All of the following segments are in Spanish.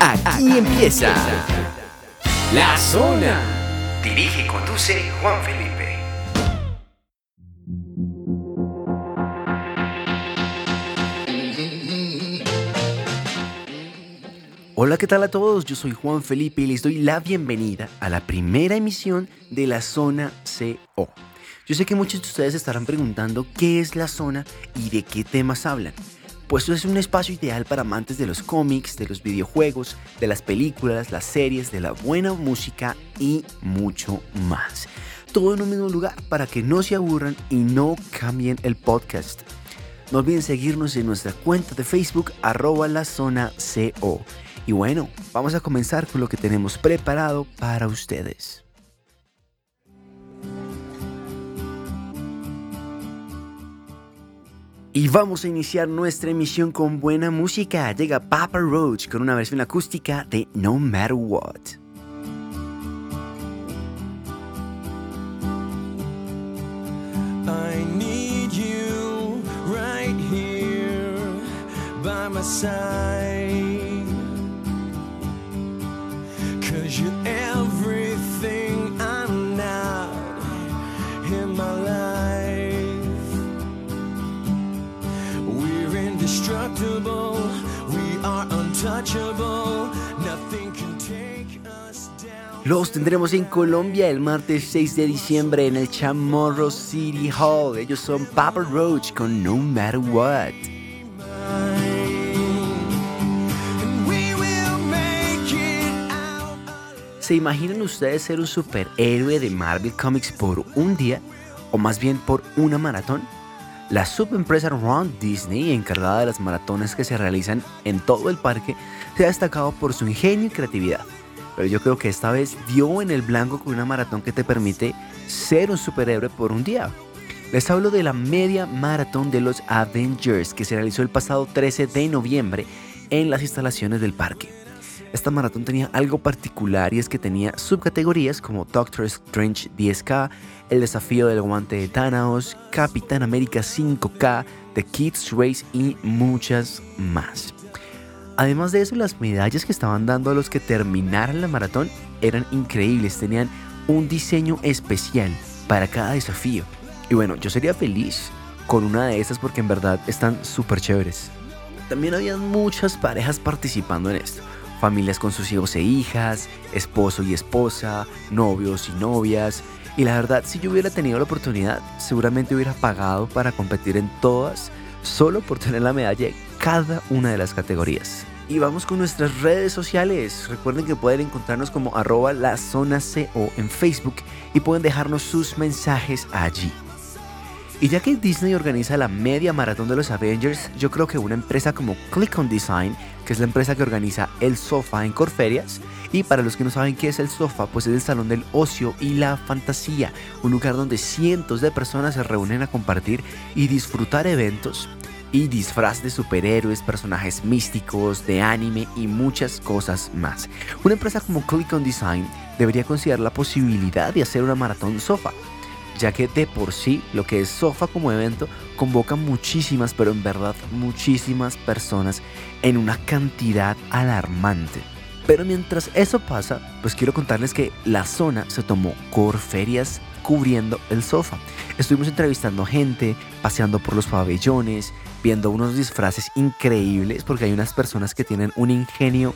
Aquí empieza La Zona. Dirige y conduce Juan Felipe. Hola, ¿qué tal a todos? Yo soy Juan Felipe y les doy la bienvenida a la primera emisión de la Zona CO. Yo sé que muchos de ustedes estarán preguntando qué es la zona y de qué temas hablan pues es un espacio ideal para amantes de los cómics, de los videojuegos, de las películas, las series, de la buena música y mucho más. Todo en un mismo lugar para que no se aburran y no cambien el podcast. No olviden seguirnos en nuestra cuenta de Facebook arroba la zona CO. Y bueno, vamos a comenzar con lo que tenemos preparado para ustedes. Y vamos a iniciar nuestra emisión con buena música. Llega Papa Roach con una versión acústica de No Matter What. I need you right here by my side. Los tendremos en Colombia el martes 6 de diciembre en el Chamorro City Hall. Ellos son Papa Roach con No Matter What. ¿Se imaginan ustedes ser un superhéroe de Marvel Comics por un día? ¿O más bien por una maratón? La subempresa Ron Disney, encargada de las maratones que se realizan en todo el parque, se ha destacado por su ingenio y creatividad. Pero yo creo que esta vez dio en el blanco con una maratón que te permite ser un superhéroe por un día. Les hablo de la media maratón de los Avengers que se realizó el pasado 13 de noviembre en las instalaciones del parque. Esta maratón tenía algo particular y es que tenía subcategorías como Doctor Strange 10K, el desafío del guante de Thanos, Capitán América 5K, The Kids Race y muchas más. Además de eso, las medallas que estaban dando a los que terminaran la maratón eran increíbles, tenían un diseño especial para cada desafío. Y bueno, yo sería feliz con una de esas porque en verdad están súper chéveres. También había muchas parejas participando en esto. Familias con sus hijos e hijas, esposo y esposa, novios y novias. Y la verdad, si yo hubiera tenido la oportunidad, seguramente hubiera pagado para competir en todas, solo por tener la medalla en cada una de las categorías. Y vamos con nuestras redes sociales. Recuerden que pueden encontrarnos como arroba la zona CO en Facebook y pueden dejarnos sus mensajes allí. Y ya que Disney organiza la media maratón de los Avengers, yo creo que una empresa como Click on Design, que es la empresa que organiza el sofá en Corferias, y para los que no saben qué es el sofá, pues es el salón del ocio y la fantasía, un lugar donde cientos de personas se reúnen a compartir y disfrutar eventos y disfraz de superhéroes, personajes místicos, de anime y muchas cosas más. Una empresa como Click on Design debería considerar la posibilidad de hacer una maratón sofá ya que de por sí lo que es Sofa como evento convoca muchísimas, pero en verdad muchísimas personas en una cantidad alarmante. Pero mientras eso pasa, pues quiero contarles que la zona se tomó Corferias cubriendo el sofá. Estuvimos entrevistando gente, paseando por los pabellones, viendo unos disfraces increíbles, porque hay unas personas que tienen un ingenio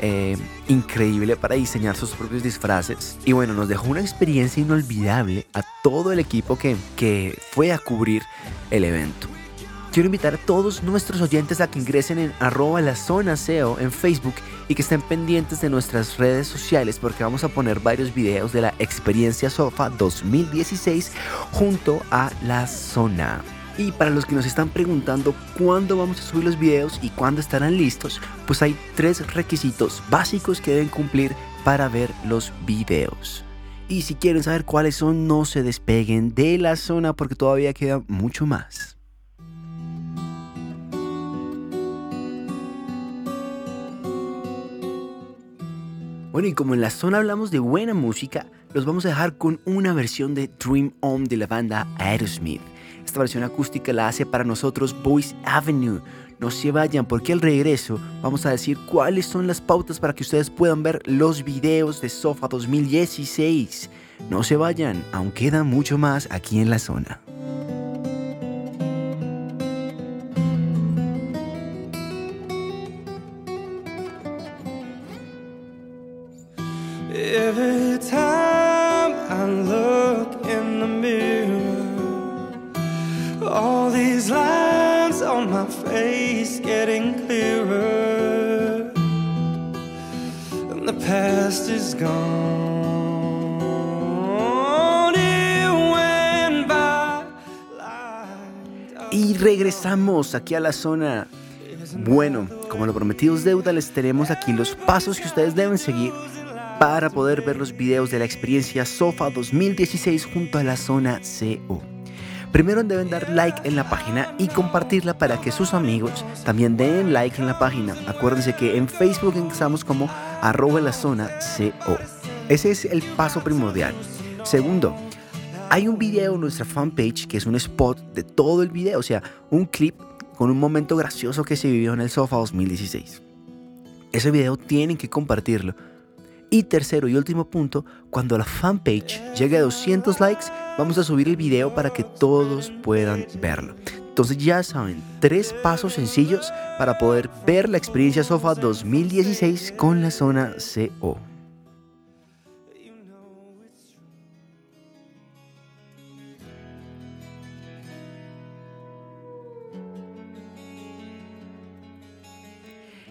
eh, increíble para diseñar sus propios disfraces. Y bueno, nos dejó una experiencia inolvidable a todo el equipo que, que fue a cubrir el evento. Quiero invitar a todos nuestros oyentes a que ingresen en arroba la zona SEO en Facebook y que estén pendientes de nuestras redes sociales porque vamos a poner varios videos de la experiencia SOFA 2016 junto a la zona. Y para los que nos están preguntando cuándo vamos a subir los videos y cuándo estarán listos, pues hay tres requisitos básicos que deben cumplir para ver los videos. Y si quieren saber cuáles son, no se despeguen de la zona porque todavía queda mucho más. Bueno, y como en la zona hablamos de buena música, los vamos a dejar con una versión de Dream On de la banda Aerosmith. Esta versión acústica la hace para nosotros Voice Avenue. No se vayan porque al regreso vamos a decir cuáles son las pautas para que ustedes puedan ver los videos de Sofa 2016. No se vayan, aún queda mucho más aquí en la zona. Y regresamos aquí a la zona. Bueno, como lo prometido es deuda, les tenemos aquí los pasos que ustedes deben seguir para poder ver los videos de la experiencia SOFA 2016 junto a la zona CO. Primero deben dar like en la página y compartirla para que sus amigos también den like en la página. Acuérdense que en Facebook estamos como arroba la zona CO. Ese es el paso primordial. Segundo, hay un video en nuestra fanpage que es un spot de todo el video, o sea, un clip con un momento gracioso que se vivió en el SOFA 2016. Ese video tienen que compartirlo. Y tercero y último punto, cuando la fanpage llegue a 200 likes, vamos a subir el video para que todos puedan verlo. Entonces ya saben, tres pasos sencillos para poder ver la experiencia SOFA 2016 con la zona CO.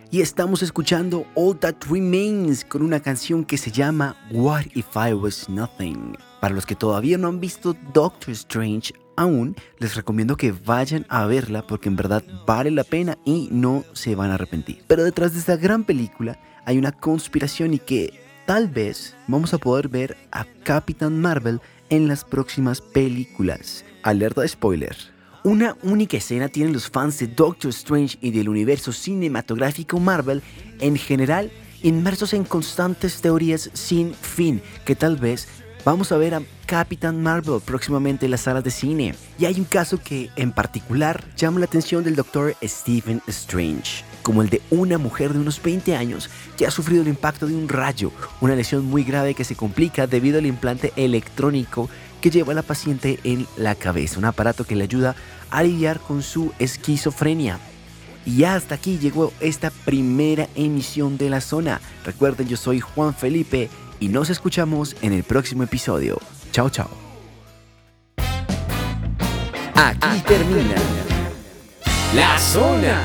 Y estamos escuchando All That Remains con una canción que se llama What If I Was Nothing. Para los que todavía no han visto Doctor Strange aún, les recomiendo que vayan a verla porque en verdad vale la pena y no se van a arrepentir. Pero detrás de esta gran película hay una conspiración y que tal vez vamos a poder ver a Capitán Marvel en las próximas películas. Alerta de spoiler. Una única escena tienen los fans de Doctor Strange y del universo cinematográfico Marvel en general inmersos en constantes teorías sin fin que tal vez vamos a ver a Capitán Marvel próximamente en las salas de cine. Y hay un caso que en particular llama la atención del Doctor Stephen Strange, como el de una mujer de unos 20 años que ha sufrido el impacto de un rayo, una lesión muy grave que se complica debido al implante electrónico que lleva a la paciente en la cabeza, un aparato que le ayuda a lidiar con su esquizofrenia. Y hasta aquí llegó esta primera emisión de la zona. Recuerden, yo soy Juan Felipe y nos escuchamos en el próximo episodio. Chao, chao. Aquí termina La zona.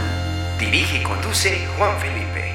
Dirige y conduce Juan Felipe.